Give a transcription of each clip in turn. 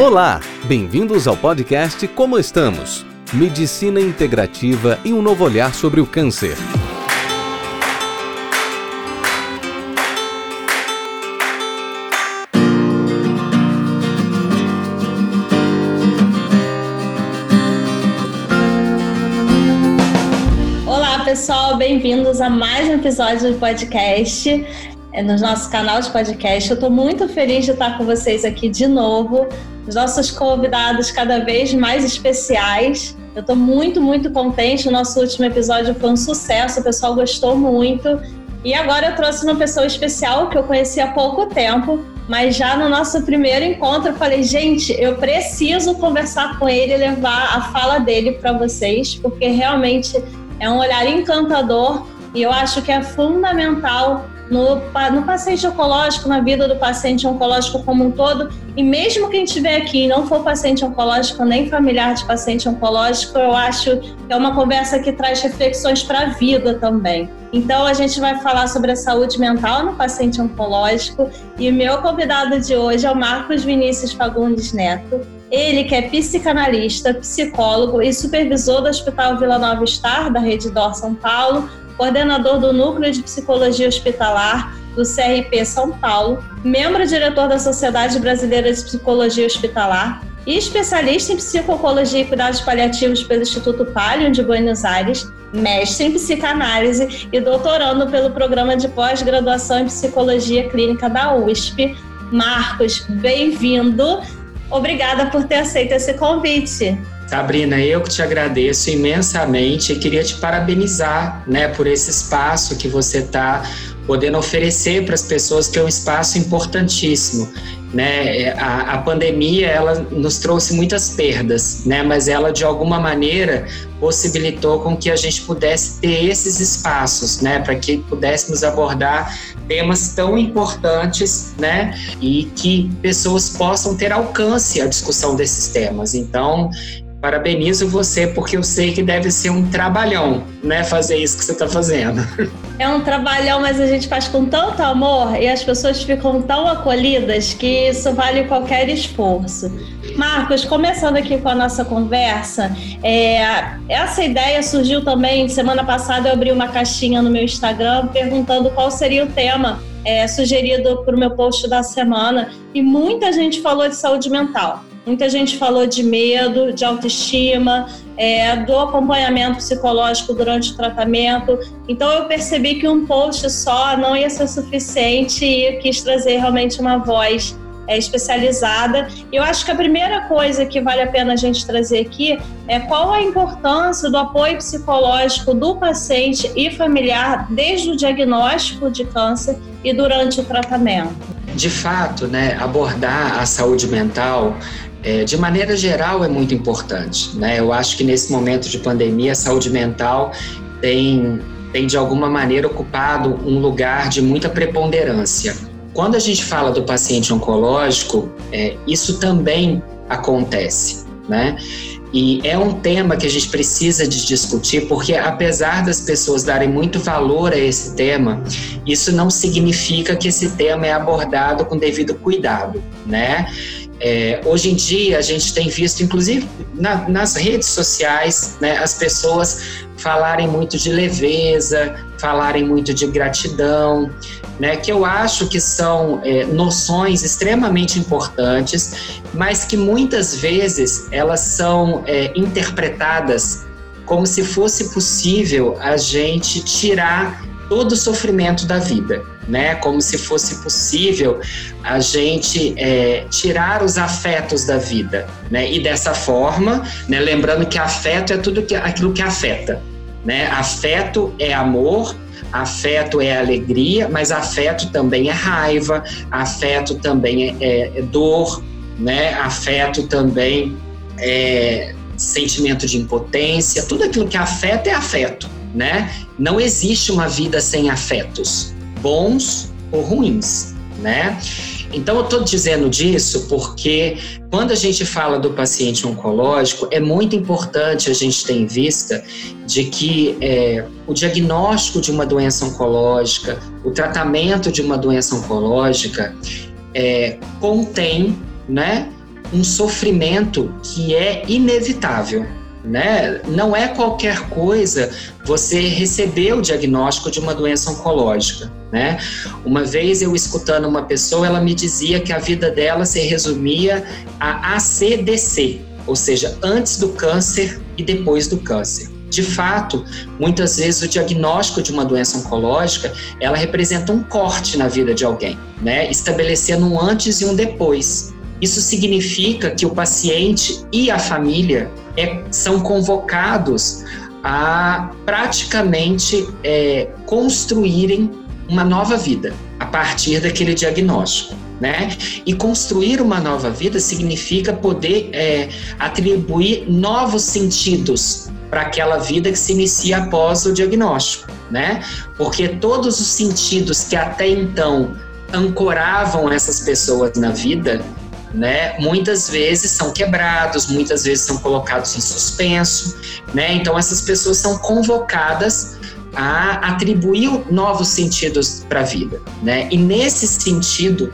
Olá, bem-vindos ao podcast Como Estamos? Medicina integrativa e um novo olhar sobre o câncer. Olá, pessoal, bem-vindos a mais um episódio do podcast é, no nosso canal de podcast. Eu estou muito feliz de estar com vocês aqui de novo os nossos convidados cada vez mais especiais. Eu estou muito, muito contente. O nosso último episódio foi um sucesso, o pessoal gostou muito. E agora eu trouxe uma pessoa especial que eu conheci há pouco tempo, mas já no nosso primeiro encontro eu falei, gente, eu preciso conversar com ele e levar a fala dele para vocês, porque realmente é um olhar encantador e eu acho que é fundamental no, no paciente oncológico, na vida do paciente oncológico como um todo. E mesmo quem estiver aqui e não for paciente oncológico, nem familiar de paciente oncológico, eu acho que é uma conversa que traz reflexões para a vida também. Então, a gente vai falar sobre a saúde mental no paciente oncológico. E meu convidado de hoje é o Marcos Vinícius Fagundes Neto. Ele que é psicanalista, psicólogo e supervisor do Hospital Vila Nova Star, da Rede Dor São Paulo, coordenador do Núcleo de Psicologia Hospitalar do CRP São Paulo, membro diretor da Sociedade Brasileira de Psicologia Hospitalar e especialista em psicologia e cuidados paliativos pelo Instituto Palio de Buenos Aires, mestre em psicanálise e doutorando pelo programa de pós-graduação em psicologia clínica da USP. Marcos, bem-vindo. Obrigada por ter aceito esse convite. Sabrina, eu que te agradeço imensamente e queria te parabenizar, né, por esse espaço que você está podendo oferecer para as pessoas, que é um espaço importantíssimo. Né? A, a, pandemia ela nos trouxe muitas perdas, né? mas ela de alguma maneira possibilitou com que a gente pudesse ter esses espaços, né? para que pudéssemos abordar temas tão importantes, né? E que pessoas possam ter alcance à discussão desses temas. Então, parabenizo você porque eu sei que deve ser um trabalhão, né, fazer isso que você está fazendo. É um trabalhão, mas a gente faz com tanto amor e as pessoas ficam tão acolhidas que isso vale qualquer esforço. Marcos, começando aqui com a nossa conversa, é, essa ideia surgiu também semana passada. Eu abri uma caixinha no meu Instagram perguntando qual seria o tema é, sugerido para o meu post da semana e muita gente falou de saúde mental. Muita gente falou de medo, de autoestima, é, do acompanhamento psicológico durante o tratamento. Então eu percebi que um post só não ia ser suficiente e quis trazer realmente uma voz é, especializada. Eu acho que a primeira coisa que vale a pena a gente trazer aqui é qual a importância do apoio psicológico do paciente e familiar desde o diagnóstico de câncer e durante o tratamento. De fato, né, abordar a saúde mental é, de maneira geral, é muito importante. Né? Eu acho que nesse momento de pandemia, a saúde mental tem, tem de alguma maneira ocupado um lugar de muita preponderância. Quando a gente fala do paciente oncológico, é, isso também acontece. Né? E é um tema que a gente precisa de discutir, porque apesar das pessoas darem muito valor a esse tema, isso não significa que esse tema é abordado com devido cuidado, né? É, hoje em dia, a gente tem visto, inclusive na, nas redes sociais, né, as pessoas falarem muito de leveza, falarem muito de gratidão, né, que eu acho que são é, noções extremamente importantes, mas que muitas vezes elas são é, interpretadas como se fosse possível a gente tirar todo o sofrimento da vida, né? Como se fosse possível a gente é, tirar os afetos da vida, né? E dessa forma, né? Lembrando que afeto é tudo que, aquilo que afeta, né? Afeto é amor, afeto é alegria, mas afeto também é raiva, afeto também é, é dor, né? Afeto também é sentimento de impotência, tudo aquilo que afeta é afeto né? Não existe uma vida sem afetos, bons ou ruins, né? Então, eu estou dizendo disso porque quando a gente fala do paciente oncológico, é muito importante a gente ter em vista de que é, o diagnóstico de uma doença oncológica, o tratamento de uma doença oncológica, é, contém né, um sofrimento que é inevitável. Né? Não é qualquer coisa você receber o diagnóstico de uma doença oncológica, né? Uma vez eu escutando uma pessoa, ela me dizia que a vida dela se resumia a ACDC, ou seja, antes do câncer e depois do câncer. De fato, muitas vezes o diagnóstico de uma doença oncológica, ela representa um corte na vida de alguém, né? Estabelecendo um antes e um depois. Isso significa que o paciente e a família é, são convocados a praticamente é, construírem uma nova vida a partir daquele diagnóstico. Né? E construir uma nova vida significa poder é, atribuir novos sentidos para aquela vida que se inicia após o diagnóstico, né? Porque todos os sentidos que até então ancoravam essas pessoas na vida, né, muitas vezes são quebrados, muitas vezes são colocados em suspenso, né? Então essas pessoas são convocadas a atribuir novos sentidos para a vida, né? E nesse sentido,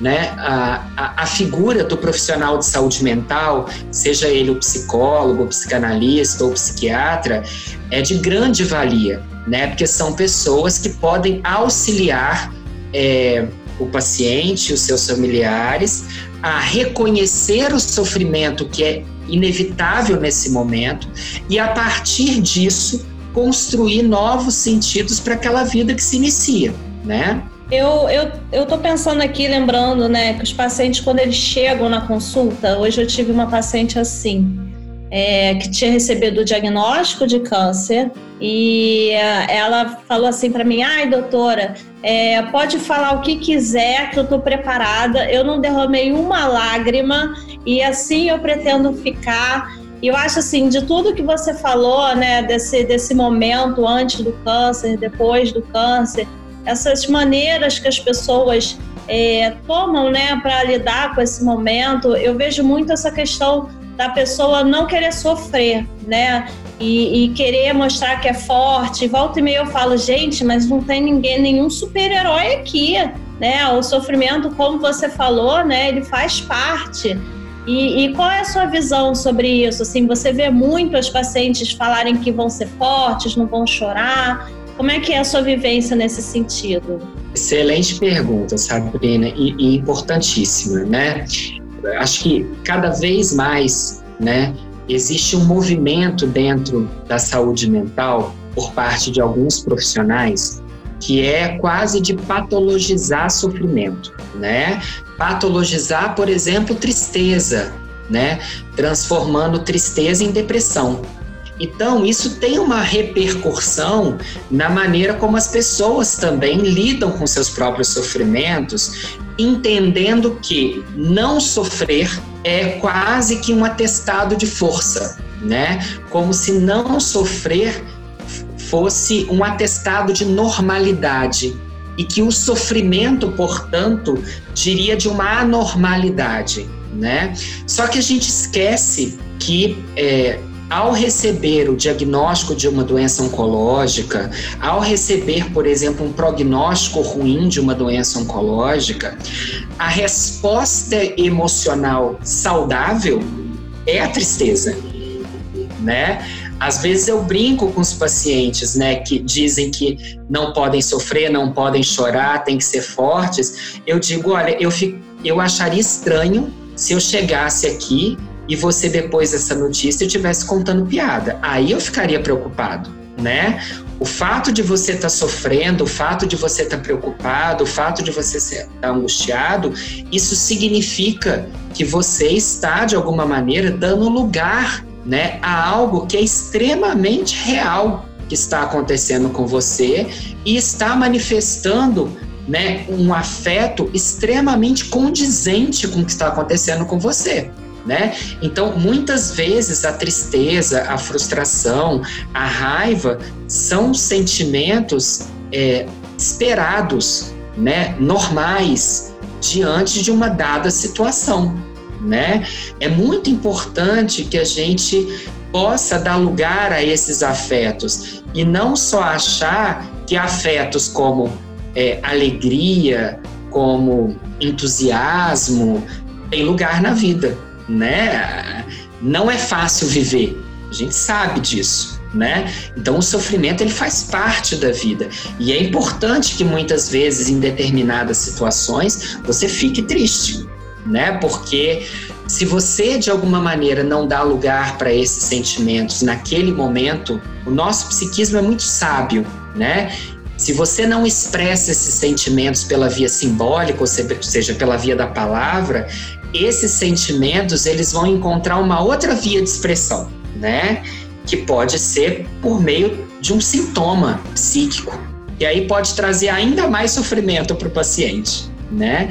né, a, a, a, figura do profissional de saúde mental, seja ele o psicólogo, o psicanalista ou psiquiatra, é de grande valia, né? Porque são pessoas que podem auxiliar é, o paciente, os seus familiares, a reconhecer o sofrimento que é inevitável nesse momento e a partir disso construir novos sentidos para aquela vida que se inicia, né? Eu, eu, eu tô pensando aqui, lembrando, né, que os pacientes, quando eles chegam na consulta, hoje eu tive uma paciente assim, é, que tinha recebido o diagnóstico de câncer e é, ela falou assim para mim: ai, doutora, é, pode falar o que quiser, que eu estou preparada, eu não derramei uma lágrima e assim eu pretendo ficar. E eu acho assim, de tudo que você falou, né, desse, desse momento antes do câncer, depois do câncer, essas maneiras que as pessoas é, tomam, né, para lidar com esse momento, eu vejo muito essa questão da pessoa não querer sofrer, né, e, e querer mostrar que é forte. Volta e meia eu falo, gente, mas não tem ninguém, nenhum super-herói aqui, né? O sofrimento, como você falou, né, ele faz parte. E, e, qual é a sua visão sobre isso? Assim, você vê muito as pacientes falarem que vão ser fortes, não vão chorar. Como é que é a sua vivência nesse sentido? Excelente pergunta, Sabrina, e, e importantíssima, né? Acho que cada vez mais, né, existe um movimento dentro da saúde mental por parte de alguns profissionais que é quase de patologizar sofrimento, né? Patologizar, por exemplo, tristeza, né? Transformando tristeza em depressão. Então, isso tem uma repercussão na maneira como as pessoas também lidam com seus próprios sofrimentos, entendendo que não sofrer é quase que um atestado de força, né? Como se não sofrer fosse um atestado de normalidade e que o sofrimento, portanto, diria de uma anormalidade, né? Só que a gente esquece que é, ao receber o diagnóstico de uma doença oncológica, ao receber, por exemplo, um prognóstico ruim de uma doença oncológica, a resposta emocional saudável é a tristeza, né? Às vezes eu brinco com os pacientes, né, que dizem que não podem sofrer, não podem chorar, tem que ser fortes. Eu digo, olha, eu, fico, eu acharia estranho se eu chegasse aqui e você depois dessa notícia estivesse contando piada. Aí eu ficaria preocupado, né? O fato de você estar tá sofrendo, o fato de você estar tá preocupado, o fato de você estar tá angustiado, isso significa que você está de alguma maneira dando lugar, né, a algo que é extremamente real que está acontecendo com você e está manifestando né, um afeto extremamente condizente com o que está acontecendo com você né? Então, muitas vezes a tristeza, a frustração, a raiva são sentimentos é, esperados, né? Normais diante de uma dada situação, né? É muito importante que a gente possa dar lugar a esses afetos e não só achar que afetos como é, alegria, como entusiasmo, tem lugar na vida né? Não é fácil viver, a gente sabe disso. Né? Então o sofrimento ele faz parte da vida e é importante que muitas vezes em determinadas situações você fique triste, né? Porque se você de alguma maneira não dá lugar para esses sentimentos naquele momento, o nosso psiquismo é muito sábio, né? Se você não expressa esses sentimentos pela via simbólica, ou seja, pela via da palavra, esses sentimentos eles vão encontrar uma outra via de expressão, né? Que pode ser por meio de um sintoma psíquico. E aí pode trazer ainda mais sofrimento para o paciente, né?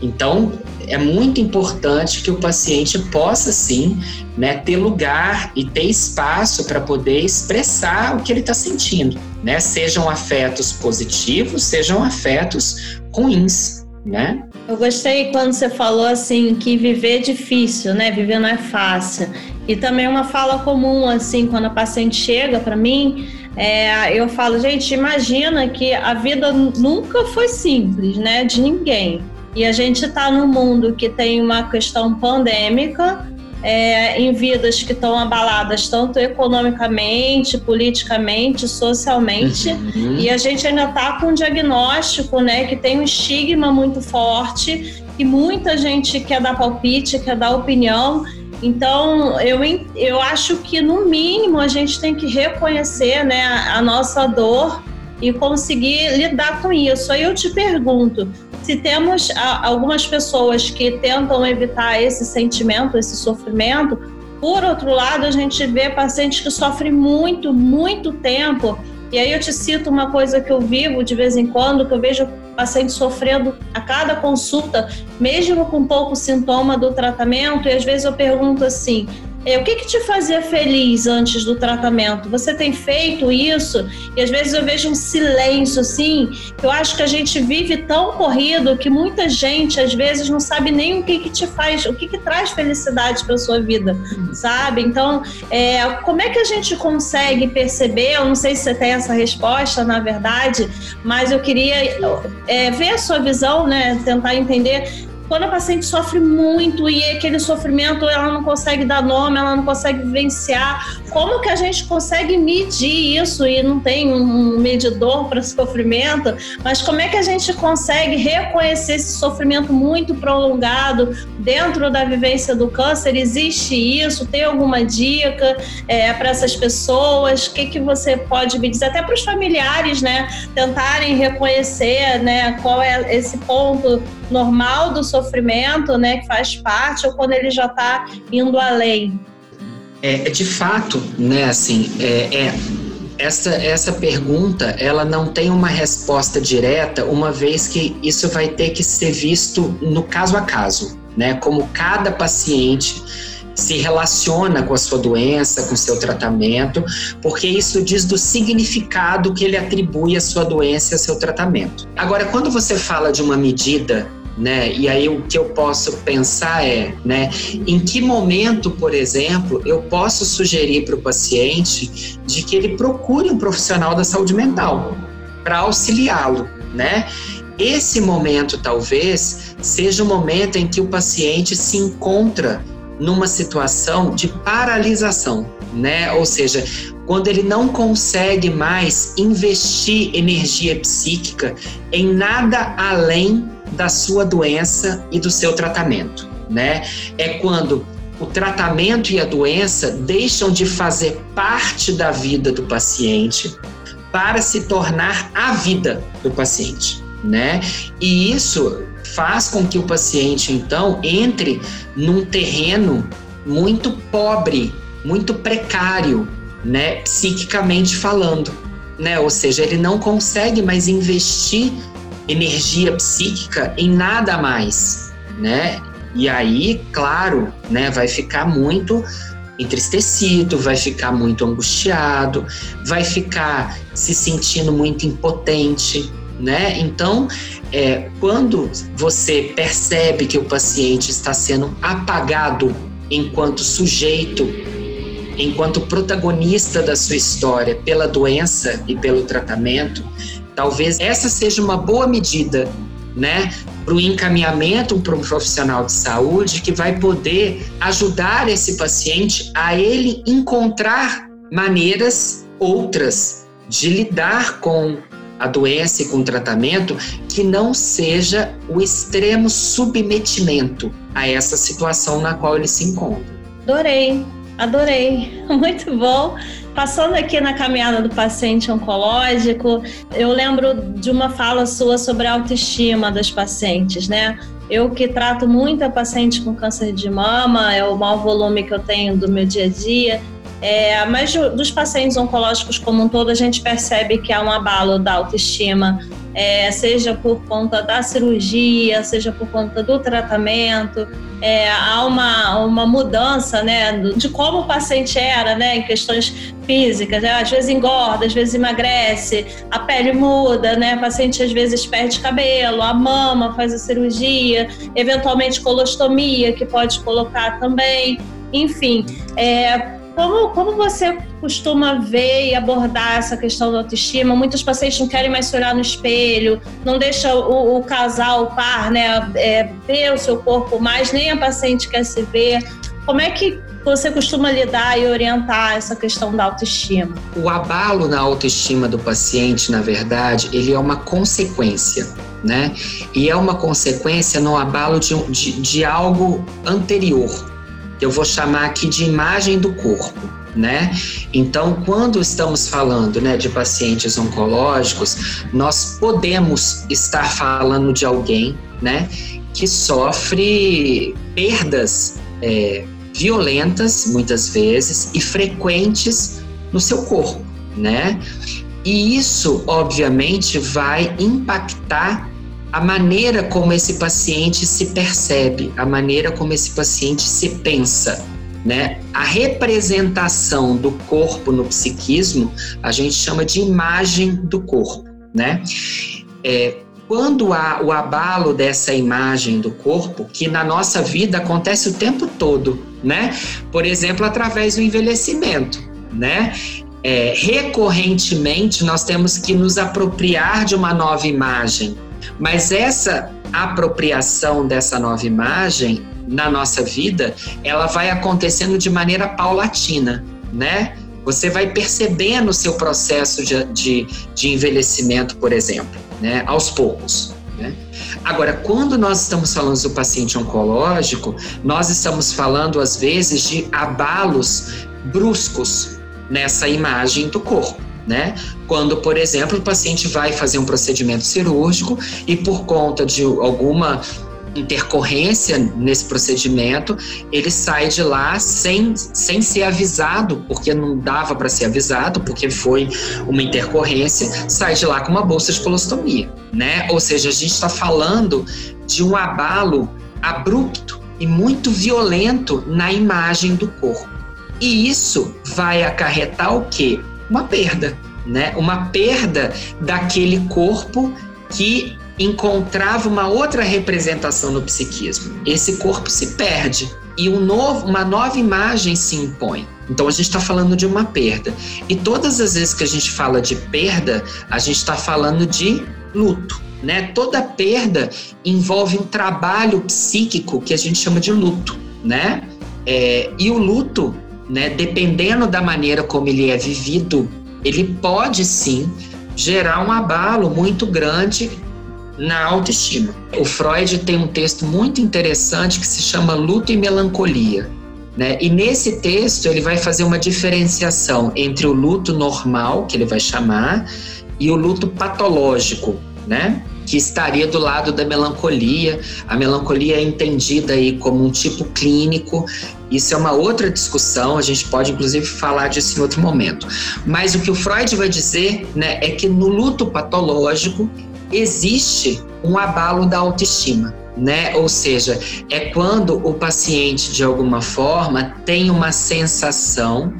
Então, é muito importante que o paciente possa sim né, ter lugar e ter espaço para poder expressar o que ele está sentindo, né? Sejam afetos positivos, sejam afetos ruins, né? Eu gostei quando você falou assim que viver é difícil, né? Viver não é fácil. E também uma fala comum assim quando a paciente chega para mim, é, eu falo, gente, imagina que a vida nunca foi simples, né? De ninguém. E a gente está num mundo que tem uma questão pandêmica, é, em vidas que estão abaladas tanto economicamente, politicamente, socialmente, uhum. e a gente ainda está com um diagnóstico, né, que tem um estigma muito forte, e muita gente quer dar palpite, quer dar opinião. Então, eu, eu acho que, no mínimo, a gente tem que reconhecer né, a, a nossa dor e conseguir lidar com isso. Aí eu te pergunto, se temos algumas pessoas que tentam evitar esse sentimento, esse sofrimento, por outro lado, a gente vê pacientes que sofrem muito, muito tempo. E aí eu te cito uma coisa que eu vivo de vez em quando, que eu vejo paciente sofrendo a cada consulta, mesmo com pouco sintoma do tratamento, e às vezes eu pergunto assim: é, o que, que te fazia feliz antes do tratamento? Você tem feito isso? E às vezes eu vejo um silêncio assim, que eu acho que a gente vive tão corrido que muita gente às vezes não sabe nem o que, que te faz, o que, que traz felicidade para sua vida, sabe? Então, é, como é que a gente consegue perceber? Eu não sei se você tem essa resposta, na verdade, mas eu queria é, ver a sua visão, né? Tentar entender quando a paciente sofre muito e aquele sofrimento ela não consegue dar nome, ela não consegue vivenciar, como que a gente consegue medir isso e não tem um medidor para sofrimento, mas como é que a gente consegue reconhecer esse sofrimento muito prolongado dentro da vivência do câncer? Existe isso? Tem alguma dica é, para essas pessoas? O que, que você pode me dizer? Até para os familiares, né? Tentarem reconhecer né, qual é esse ponto normal do sofrimento, né, que faz parte, ou quando ele já está indo além? É, de fato, né, assim, é, é, essa, essa pergunta, ela não tem uma resposta direta, uma vez que isso vai ter que ser visto no caso a caso, né, como cada paciente se relaciona com a sua doença, com o seu tratamento, porque isso diz do significado que ele atribui à sua doença e ao seu tratamento. Agora, quando você fala de uma medida né? E aí o que eu posso pensar é, né, em que momento, por exemplo, eu posso sugerir para o paciente de que ele procure um profissional da saúde mental para auxiliá-lo, né? Esse momento talvez seja o momento em que o paciente se encontra numa situação de paralisação, né? Ou seja, quando ele não consegue mais investir energia psíquica em nada além da sua doença e do seu tratamento, né? É quando o tratamento e a doença deixam de fazer parte da vida do paciente para se tornar a vida do paciente, né? E isso faz com que o paciente então entre num terreno muito pobre, muito precário, né, psiquicamente falando, né? Ou seja, ele não consegue mais investir energia psíquica em nada mais, né? E aí, claro, né, vai ficar muito entristecido, vai ficar muito angustiado, vai ficar se sentindo muito impotente, né? Então, é, quando você percebe que o paciente está sendo apagado enquanto sujeito, enquanto protagonista da sua história pela doença e pelo tratamento, Talvez essa seja uma boa medida né, para o encaminhamento para um profissional de saúde que vai poder ajudar esse paciente a ele encontrar maneiras outras de lidar com a doença e com o tratamento que não seja o extremo submetimento a essa situação na qual ele se encontra. Adorei, adorei, muito bom. Passando aqui na caminhada do paciente oncológico, eu lembro de uma fala sua sobre a autoestima das pacientes, né? Eu que trato muita paciente com câncer de mama, é o maior volume que eu tenho do meu dia a dia. É, mas dos pacientes oncológicos como um todo, a gente percebe que há um abalo da autoestima, é, seja por conta da cirurgia, seja por conta do tratamento. É, há uma, uma mudança né, de como o paciente era né, em questões físicas. Né? Às vezes engorda, às vezes emagrece, a pele muda, né? o paciente às vezes perde cabelo, a mama faz a cirurgia, eventualmente colostomia, que pode colocar também. Enfim, é, como, como você costuma ver e abordar essa questão da autoestima? Muitos pacientes não querem mais se olhar no espelho, não deixa o, o casal, o par, né, é, ver o seu corpo mais, nem a paciente quer se ver. Como é que você costuma lidar e orientar essa questão da autoestima? O abalo na autoestima do paciente, na verdade, ele é uma consequência, né? E é uma consequência no abalo de, de, de algo anterior, eu vou chamar aqui de imagem do corpo. Né? Então, quando estamos falando né, de pacientes oncológicos, nós podemos estar falando de alguém né, que sofre perdas é, violentas, muitas vezes, e frequentes no seu corpo. Né? E isso, obviamente, vai impactar a maneira como esse paciente se percebe, a maneira como esse paciente se pensa. Né? A representação do corpo no psiquismo a gente chama de imagem do corpo. Né? É, quando há o abalo dessa imagem do corpo, que na nossa vida acontece o tempo todo, né? Por exemplo, através do envelhecimento, né? É, recorrentemente nós temos que nos apropriar de uma nova imagem, mas essa apropriação dessa nova imagem na nossa vida, ela vai acontecendo de maneira paulatina, né? Você vai percebendo o seu processo de, de, de envelhecimento, por exemplo, né? aos poucos. Né? Agora, quando nós estamos falando do paciente oncológico, nós estamos falando, às vezes, de abalos bruscos nessa imagem do corpo né? Quando, por exemplo, o paciente vai fazer um procedimento cirúrgico e por conta de alguma intercorrência nesse procedimento, ele sai de lá sem, sem ser avisado, porque não dava para ser avisado, porque foi uma intercorrência, sai de lá com uma bolsa de colostomia, né? Ou seja, a gente está falando de um abalo abrupto e muito violento na imagem do corpo. E isso vai acarretar o quê? Uma perda, né? Uma perda daquele corpo que encontrava uma outra representação no psiquismo. Esse corpo se perde e um novo, uma nova imagem se impõe. Então a gente está falando de uma perda. E todas as vezes que a gente fala de perda, a gente está falando de luto. Né? Toda perda envolve um trabalho psíquico que a gente chama de luto. Né? É, e o luto né, dependendo da maneira como ele é vivido, ele pode sim gerar um abalo muito grande na autoestima. O Freud tem um texto muito interessante que se chama Luto e Melancolia. Né? E nesse texto ele vai fazer uma diferenciação entre o luto normal, que ele vai chamar, e o luto patológico, né? que estaria do lado da melancolia. A melancolia é entendida aí como um tipo clínico isso é uma outra discussão, a gente pode inclusive falar disso em outro momento. Mas o que o Freud vai dizer né, é que no luto patológico existe um abalo da autoestima. Né? Ou seja, é quando o paciente de alguma forma tem uma sensação,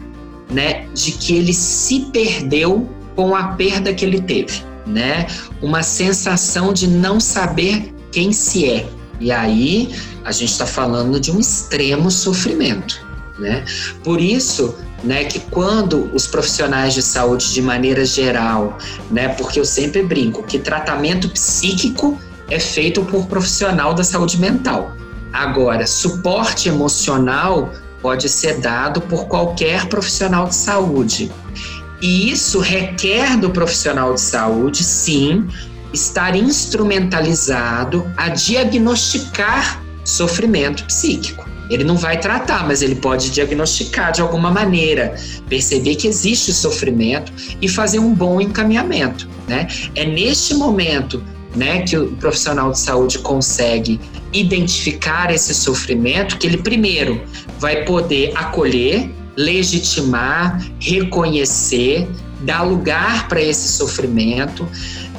né, de que ele se perdeu com a perda que ele teve, né? Uma sensação de não saber quem se é. E aí a gente está falando de um extremo sofrimento. Né? Por isso, né, que quando os profissionais de saúde de maneira geral, né, porque eu sempre brinco que tratamento psíquico é feito por profissional da saúde mental. Agora, suporte emocional pode ser dado por qualquer profissional de saúde. E isso requer do profissional de saúde, sim, estar instrumentalizado a diagnosticar sofrimento psíquico. Ele não vai tratar, mas ele pode diagnosticar de alguma maneira, perceber que existe sofrimento e fazer um bom encaminhamento. Né? É neste momento né, que o profissional de saúde consegue identificar esse sofrimento, que ele primeiro vai poder acolher, legitimar, reconhecer, dar lugar para esse sofrimento,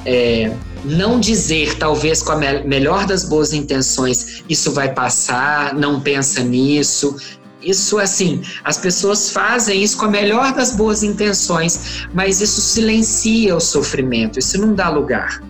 é, não dizer, talvez com a me melhor das boas intenções, isso vai passar, não pensa nisso. Isso, assim, as pessoas fazem isso com a melhor das boas intenções, mas isso silencia o sofrimento, isso não dá lugar.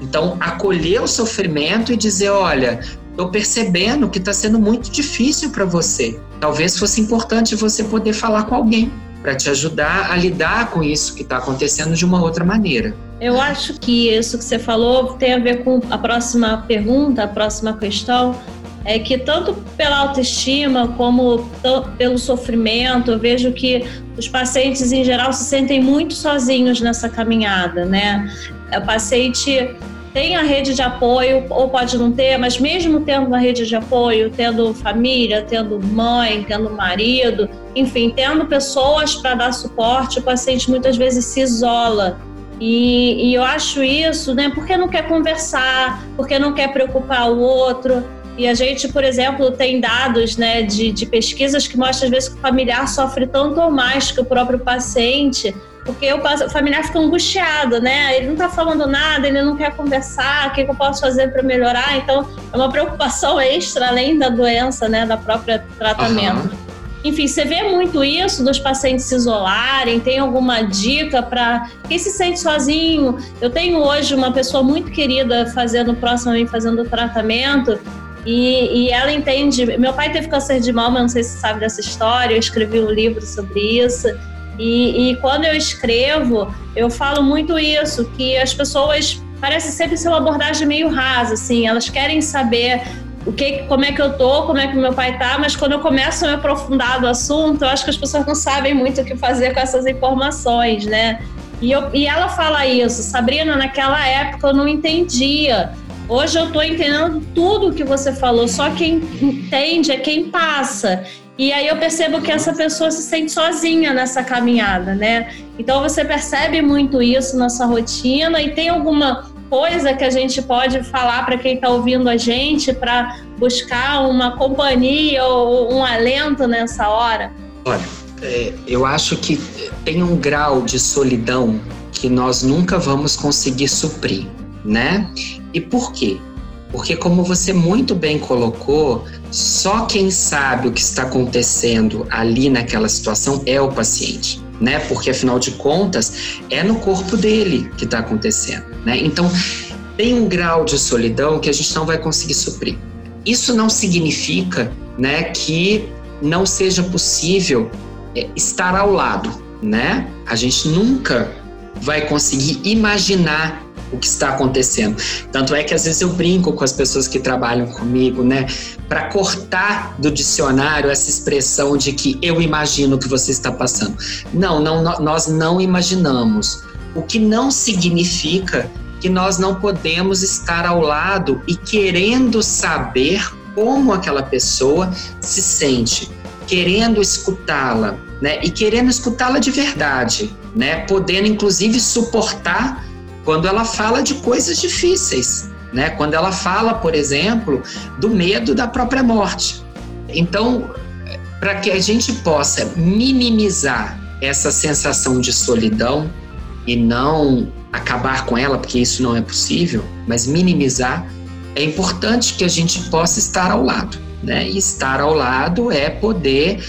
Então, acolher o sofrimento e dizer: olha, estou percebendo que está sendo muito difícil para você. Talvez fosse importante você poder falar com alguém para te ajudar a lidar com isso que está acontecendo de uma outra maneira. Eu acho que isso que você falou tem a ver com a próxima pergunta, a próxima questão, é que tanto pela autoestima como pelo sofrimento, eu vejo que os pacientes em geral se sentem muito sozinhos nessa caminhada, né? O paciente tem a rede de apoio, ou pode não ter, mas mesmo tendo uma rede de apoio, tendo família, tendo mãe, tendo marido, enfim, tendo pessoas para dar suporte, o paciente muitas vezes se isola. E, e, eu acho isso, né, porque não quer conversar, porque não quer preocupar o outro. E a gente, por exemplo, tem dados né, de, de pesquisas que mostram às vezes que o familiar sofre tanto ou mais que o próprio paciente porque o familiar fica angustiado, né? Ele não tá falando nada, ele não quer conversar, o que, eu posso fazer para melhorar? Então, é uma preocupação extra, além da doença, né? Da própria tratamento. Uhum. Enfim, você vê muito isso dos pacientes se isolarem? Tem alguma dica para quem se sente sozinho? Eu tenho hoje uma pessoa muito querida fazendo próximo a mim, fazendo tratamento, e, e, ela entende. Meu pai teve câncer de mama, não sei se você sabe dessa história, eu escrevi um livro sobre isso. E, e quando eu escrevo, eu falo muito isso, que as pessoas parece sempre ser uma abordagem meio rasa, assim, elas querem saber o que, como é que eu tô, como é que meu pai tá, mas quando eu começo a me aprofundar do assunto, eu acho que as pessoas não sabem muito o que fazer com essas informações, né? E, eu, e ela fala isso, Sabrina, naquela época eu não entendia. Hoje eu tô entendendo tudo o que você falou, só quem entende é quem passa. E aí eu percebo que essa pessoa se sente sozinha nessa caminhada, né? Então você percebe muito isso na sua rotina e tem alguma coisa que a gente pode falar para quem está ouvindo a gente para buscar uma companhia ou um alento nessa hora? Olha, é, eu acho que tem um grau de solidão que nós nunca vamos conseguir suprir, né? E por quê? Porque, como você muito bem colocou, só quem sabe o que está acontecendo ali naquela situação é o paciente, né? Porque, afinal de contas, é no corpo dele que está acontecendo, né? Então, tem um grau de solidão que a gente não vai conseguir suprir. Isso não significa, né, que não seja possível é, estar ao lado, né? A gente nunca vai conseguir imaginar o que está acontecendo. Tanto é que às vezes eu brinco com as pessoas que trabalham comigo, né, para cortar do dicionário essa expressão de que eu imagino o que você está passando. Não, não, nós não imaginamos. O que não significa que nós não podemos estar ao lado e querendo saber como aquela pessoa se sente, querendo escutá-la, né? E querendo escutá-la de verdade, né? Podendo inclusive suportar quando ela fala de coisas difíceis, né? Quando ela fala, por exemplo, do medo da própria morte. Então, para que a gente possa minimizar essa sensação de solidão e não acabar com ela, porque isso não é possível, mas minimizar, é importante que a gente possa estar ao lado, né? E estar ao lado é poder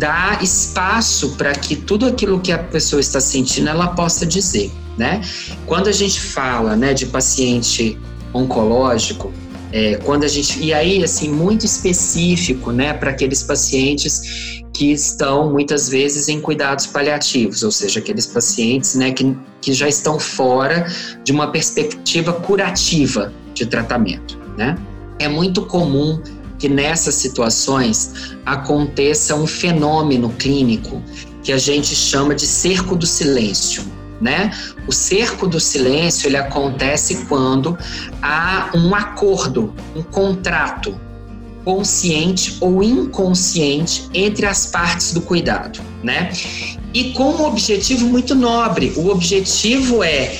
dar espaço para que tudo aquilo que a pessoa está sentindo ela possa dizer né? Quando a gente fala, né, de paciente oncológico, é, quando a gente e aí assim muito específico, né, para aqueles pacientes que estão muitas vezes em cuidados paliativos, ou seja, aqueles pacientes, né, que, que já estão fora de uma perspectiva curativa de tratamento, né? É muito comum que nessas situações aconteça um fenômeno clínico que a gente chama de cerco do silêncio. Né? O cerco do silêncio ele acontece quando há um acordo, um contrato consciente ou inconsciente entre as partes do cuidado, né? E com um objetivo muito nobre. O objetivo é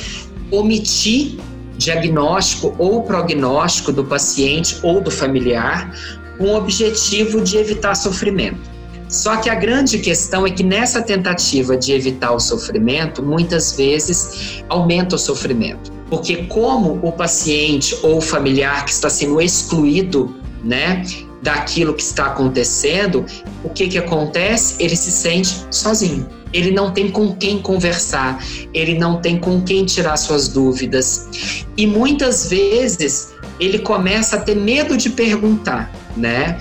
omitir diagnóstico ou prognóstico do paciente ou do familiar com o objetivo de evitar sofrimento. Só que a grande questão é que nessa tentativa de evitar o sofrimento, muitas vezes aumenta o sofrimento. Porque como o paciente ou o familiar que está sendo excluído, né, daquilo que está acontecendo, o que que acontece? Ele se sente sozinho. Ele não tem com quem conversar, ele não tem com quem tirar suas dúvidas. E muitas vezes ele começa a ter medo de perguntar, né?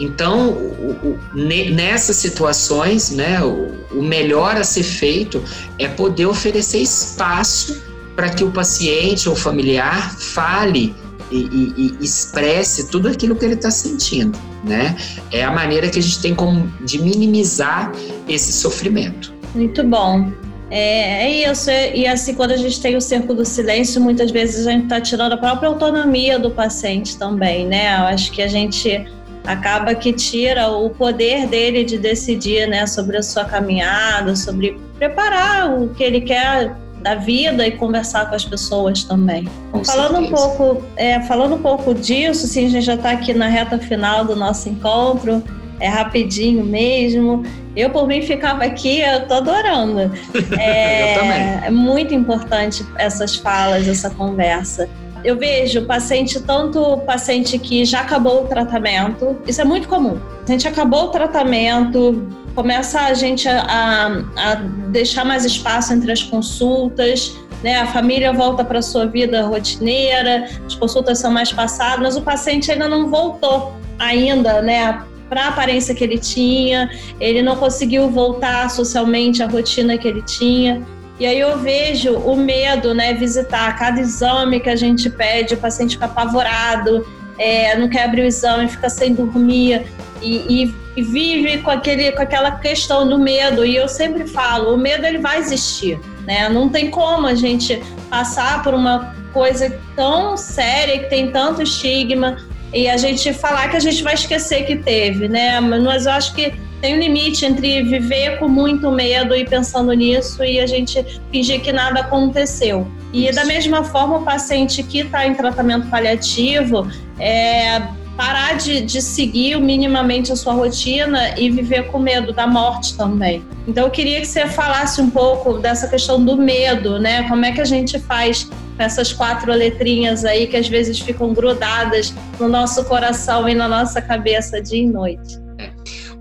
Então, o, o, nessas situações, né, o, o melhor a ser feito é poder oferecer espaço para que o paciente ou familiar fale e, e, e, expresse tudo aquilo que ele está sentindo, né? É a maneira que a gente tem como de minimizar esse sofrimento. Muito bom. É, é isso. E assim, quando a gente tem o cerco do silêncio, muitas vezes a gente está tirando a própria autonomia do paciente também, né? Eu acho que a gente acaba que tira o poder dele de decidir, né, sobre a sua caminhada, sobre preparar o que ele quer da vida e conversar com as pessoas também. Com falando certeza. um pouco, é, falando um pouco disso, sim, a gente já está aqui na reta final do nosso encontro, é rapidinho mesmo. Eu por mim ficava aqui, eu tô adorando. É, eu também. É muito importante essas falas, essa conversa eu vejo paciente, tanto paciente que já acabou o tratamento, isso é muito comum. A gente acabou o tratamento, começa a gente a, a deixar mais espaço entre as consultas, né? A família volta para sua vida rotineira, as consultas são mais passadas, mas o paciente ainda não voltou ainda, né? Para a aparência que ele tinha, ele não conseguiu voltar socialmente à rotina que ele tinha. E aí eu vejo o medo, né? Visitar cada exame que a gente pede, o paciente fica apavorado, é, não quer abrir o exame, fica sem dormir e, e, e, vive com, aquele, com aquela questão do medo. E eu sempre falo, o medo ele vai existir, né? Não tem como a gente passar por uma coisa tão séria que tem tanto estigma e a gente falar que a gente vai esquecer que teve, né? Mas eu acho que tem um limite entre viver com muito medo e pensando nisso e a gente fingir que nada aconteceu. E da mesma forma, o paciente que está em tratamento paliativo é parar de, de seguir minimamente a sua rotina e viver com medo da morte também. Então, eu queria que você falasse um pouco dessa questão do medo, né? Como é que a gente faz essas quatro letrinhas aí que às vezes ficam grudadas no nosso coração e na nossa cabeça dia e noite?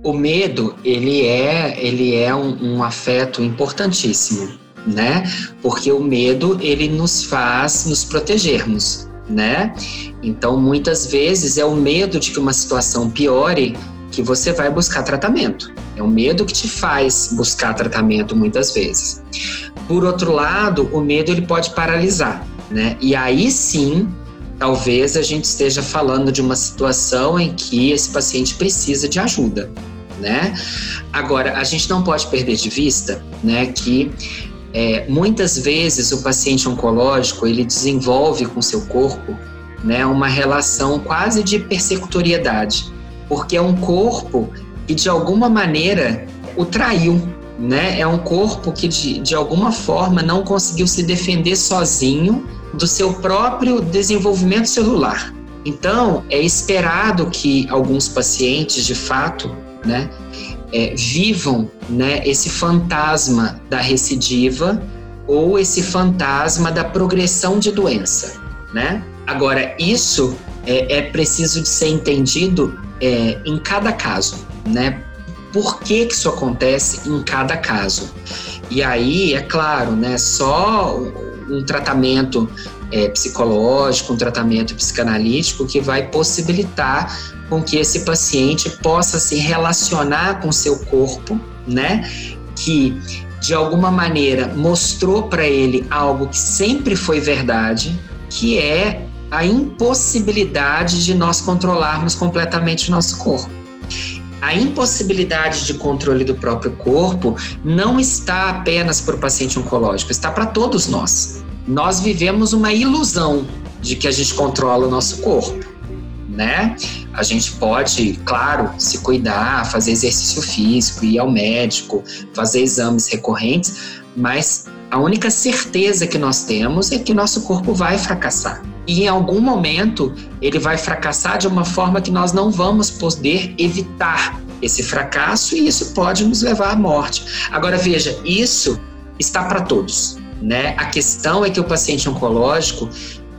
O medo ele é ele é um, um, afeto importantíssimo, né? Porque o medo ele nos faz nos protegermos, né? Então muitas vezes é o medo de que uma situação piore que você vai buscar tratamento. É o medo que te faz buscar tratamento muitas vezes. Por outro lado, o medo ele pode paralisar, né? E aí sim talvez a gente esteja falando de uma situação em que esse paciente precisa de ajuda né? Agora, a gente não pode perder de vista, né, que é, muitas vezes o paciente oncológico ele desenvolve com seu corpo, né, uma relação quase de persecutoriedade, porque é um corpo que de alguma maneira o traiu, né? É um corpo que de, de alguma forma não conseguiu se defender sozinho do seu próprio desenvolvimento celular. Então, é esperado que alguns pacientes, de fato, né, é, vivam né, esse fantasma da recidiva ou esse fantasma da progressão de doença, né? Agora, isso é, é preciso de ser entendido é, em cada caso, né? Por que, que isso acontece em cada caso? E aí, é claro, né, só um tratamento é, psicológico, um tratamento psicanalítico que vai possibilitar com que esse paciente possa se relacionar com seu corpo, né? Que de alguma maneira mostrou para ele algo que sempre foi verdade, que é a impossibilidade de nós controlarmos completamente o nosso corpo. A impossibilidade de controle do próprio corpo não está apenas para o paciente oncológico, está para todos nós. Nós vivemos uma ilusão de que a gente controla o nosso corpo, né? A gente pode, claro, se cuidar, fazer exercício físico, ir ao médico, fazer exames recorrentes, mas a única certeza que nós temos é que nosso corpo vai fracassar. E em algum momento ele vai fracassar de uma forma que nós não vamos poder evitar esse fracasso e isso pode nos levar à morte. Agora veja, isso está para todos, né? A questão é que o paciente oncológico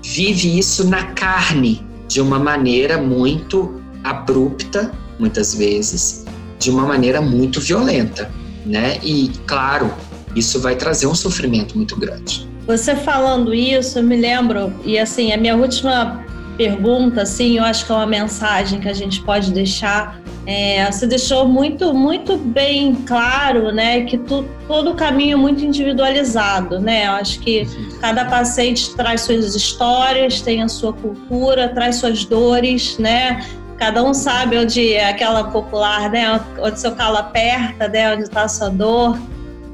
vive isso na carne de uma maneira muito abrupta, muitas vezes, de uma maneira muito violenta, né? E claro, isso vai trazer um sofrimento muito grande. Você falando isso, eu me lembro, e assim, a minha última pergunta, assim, eu acho que é uma mensagem que a gente pode deixar. É, você deixou muito, muito bem claro, né, que tu, todo o caminho é muito individualizado, né? Eu acho que cada paciente traz suas histórias, tem a sua cultura, traz suas dores, né? Cada um sabe onde é aquela popular, né? Onde seu calo aperta, né? Onde está a sua dor.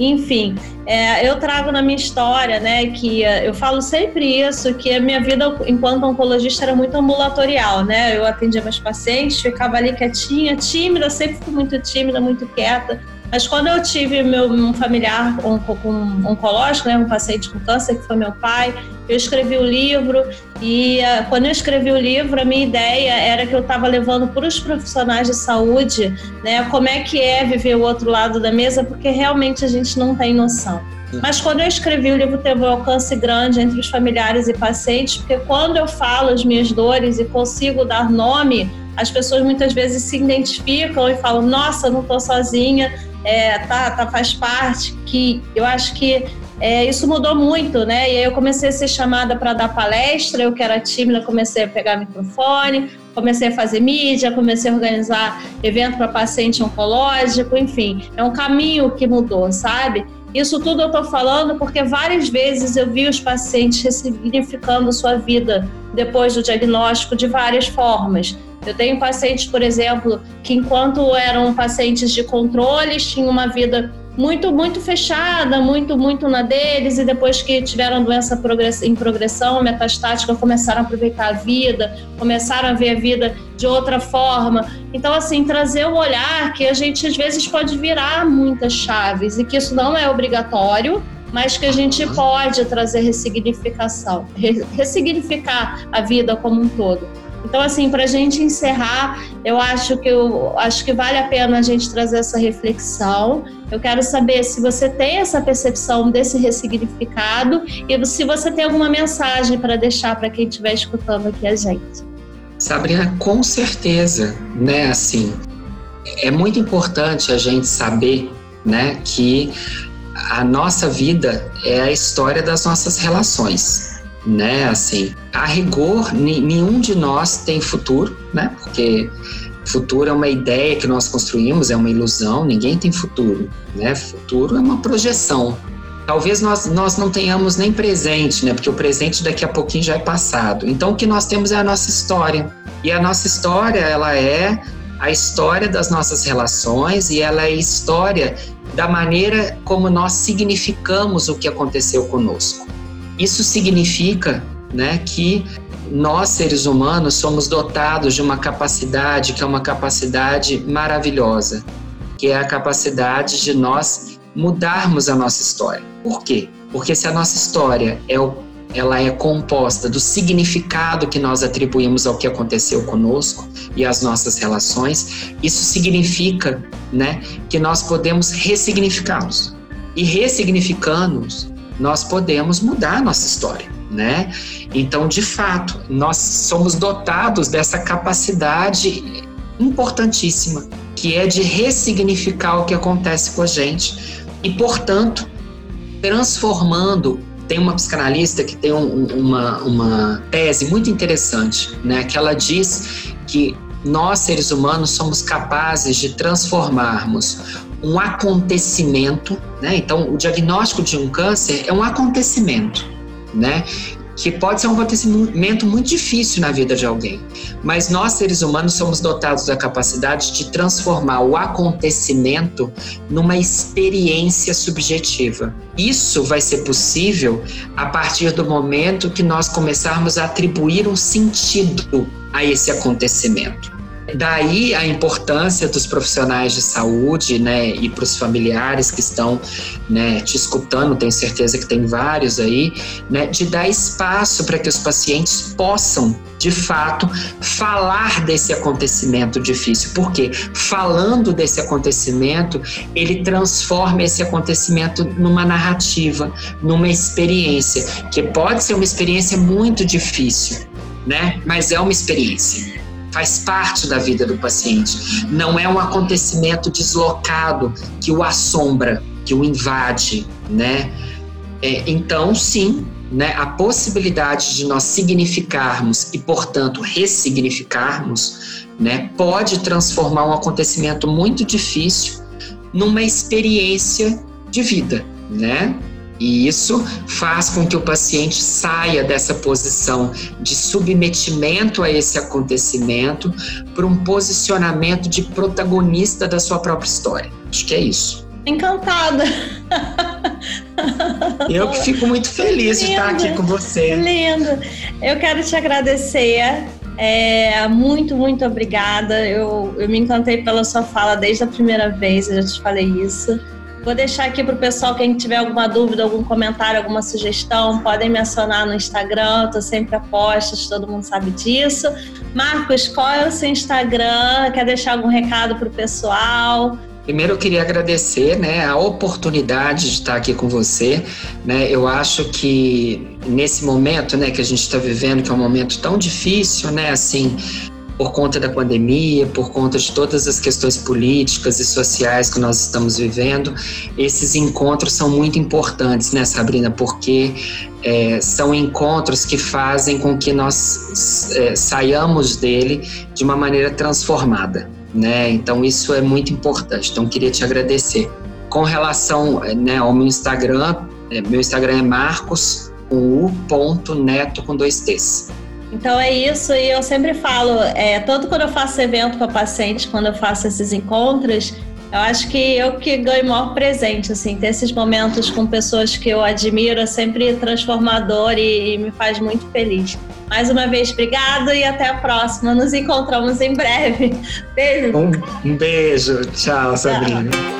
Enfim, é, eu trago na minha história, né, que uh, eu falo sempre isso, que a minha vida enquanto oncologista era muito ambulatorial, né? Eu atendia meus pacientes, ficava ali quietinha, tímida, sempre fui muito tímida, muito quieta. Mas quando eu tive meu um familiar um, oncológico, né, um paciente com câncer, que foi meu pai, eu escrevi o livro e uh, quando eu escrevi o livro, a minha ideia era que eu estava levando para os profissionais de saúde, né, como é que é viver o outro lado da mesa, porque realmente a gente não tem noção. Mas quando eu escrevi o livro teve um alcance grande entre os familiares e pacientes, porque quando eu falo as minhas dores e consigo dar nome, as pessoas muitas vezes se identificam e falam: Nossa, não estou sozinha é, tá, tá, faz parte, que eu acho que é, isso mudou muito, né? E aí eu comecei a ser chamada para dar palestra, eu que era tímida, comecei a pegar microfone, comecei a fazer mídia, comecei a organizar evento para paciente oncológico, enfim, é um caminho que mudou, sabe? Isso tudo eu estou falando porque várias vezes eu vi os pacientes ressignificando sua vida depois do diagnóstico de várias formas. Eu tenho pacientes, por exemplo, que enquanto eram pacientes de controles, tinham uma vida muito, muito fechada, muito, muito na deles, e depois que tiveram doença em progressão metastática, começaram a aproveitar a vida, começaram a ver a vida de outra forma. Então, assim, trazer o olhar que a gente às vezes pode virar muitas chaves e que isso não é obrigatório, mas que a gente pode trazer ressignificação, ressignificar a vida como um todo. Então, assim, para a gente encerrar, eu acho que eu acho que vale a pena a gente trazer essa reflexão. Eu quero saber se você tem essa percepção desse ressignificado e se você tem alguma mensagem para deixar para quem estiver escutando aqui a gente. Sabrina, com certeza, né? Assim, é muito importante a gente saber, né, que a nossa vida é a história das nossas relações né? Assim, a rigor, nenhum de nós tem futuro, né? Porque futuro é uma ideia que nós construímos, é uma ilusão, ninguém tem futuro, né? Futuro é uma projeção. Talvez nós, nós não tenhamos nem presente, né? Porque o presente daqui a pouquinho já é passado. Então o que nós temos é a nossa história. E a nossa história, ela é a história das nossas relações e ela é a história da maneira como nós significamos o que aconteceu conosco. Isso significa né, que nós, seres humanos, somos dotados de uma capacidade que é uma capacidade maravilhosa, que é a capacidade de nós mudarmos a nossa história. Por quê? Porque se a nossa história é o, ela é composta do significado que nós atribuímos ao que aconteceu conosco e às nossas relações, isso significa né, que nós podemos ressignificá-los. E ressignificando-os, nós podemos mudar a nossa história, né? Então, de fato, nós somos dotados dessa capacidade importantíssima, que é de ressignificar o que acontece com a gente e, portanto, transformando. Tem uma psicanalista que tem um, uma, uma tese muito interessante, né? Que ela diz que nós, seres humanos, somos capazes de transformarmos um acontecimento, né? Então, o diagnóstico de um câncer é um acontecimento, né? que pode ser um acontecimento muito difícil na vida de alguém. Mas nós, seres humanos, somos dotados da capacidade de transformar o acontecimento numa experiência subjetiva. Isso vai ser possível a partir do momento que nós começarmos a atribuir um sentido a esse acontecimento. Daí a importância dos profissionais de saúde, né, e para os familiares que estão, né, te escutando, tenho certeza que tem vários aí, né, de dar espaço para que os pacientes possam, de fato, falar desse acontecimento difícil. Porque falando desse acontecimento, ele transforma esse acontecimento numa narrativa, numa experiência, que pode ser uma experiência muito difícil, né, mas é uma experiência faz parte da vida do paciente. Não é um acontecimento deslocado que o assombra, que o invade, né? É, então, sim, né, a possibilidade de nós significarmos e, portanto, ressignificarmos, né, pode transformar um acontecimento muito difícil numa experiência de vida, né? E isso faz com que o paciente saia dessa posição de submetimento a esse acontecimento para um posicionamento de protagonista da sua própria história. Acho que é isso. Encantada. Eu que fico muito feliz lindo, de estar aqui com você. Lindo. Eu quero te agradecer. É, muito, muito obrigada. Eu, eu me encantei pela sua fala desde a primeira vez, eu já te falei isso. Vou deixar aqui para o pessoal, quem tiver alguma dúvida, algum comentário, alguma sugestão, podem me acionar no Instagram, estou sempre a postos, todo mundo sabe disso. Marcos, qual é o seu Instagram? Quer deixar algum recado para o pessoal? Primeiro eu queria agradecer né, a oportunidade de estar aqui com você. Né? Eu acho que nesse momento né, que a gente está vivendo, que é um momento tão difícil, né, assim, por conta da pandemia, por conta de todas as questões políticas e sociais que nós estamos vivendo, esses encontros são muito importantes, né, Sabrina? Porque é, são encontros que fazem com que nós é, saiamos dele de uma maneira transformada, né? Então isso é muito importante. Então queria te agradecer. Com relação né, ao meu Instagram, é, meu Instagram é marcos u neto com dois t's. Então é isso, e eu sempre falo, é, todo quando eu faço evento para paciente, quando eu faço esses encontros, eu acho que eu que ganho maior presente, assim, ter esses momentos com pessoas que eu admiro é sempre transformador e, e me faz muito feliz. Mais uma vez, obrigado e até a próxima. Nos encontramos em breve. Beijo. Um, um beijo. Tchau, Sabrina. Tchau.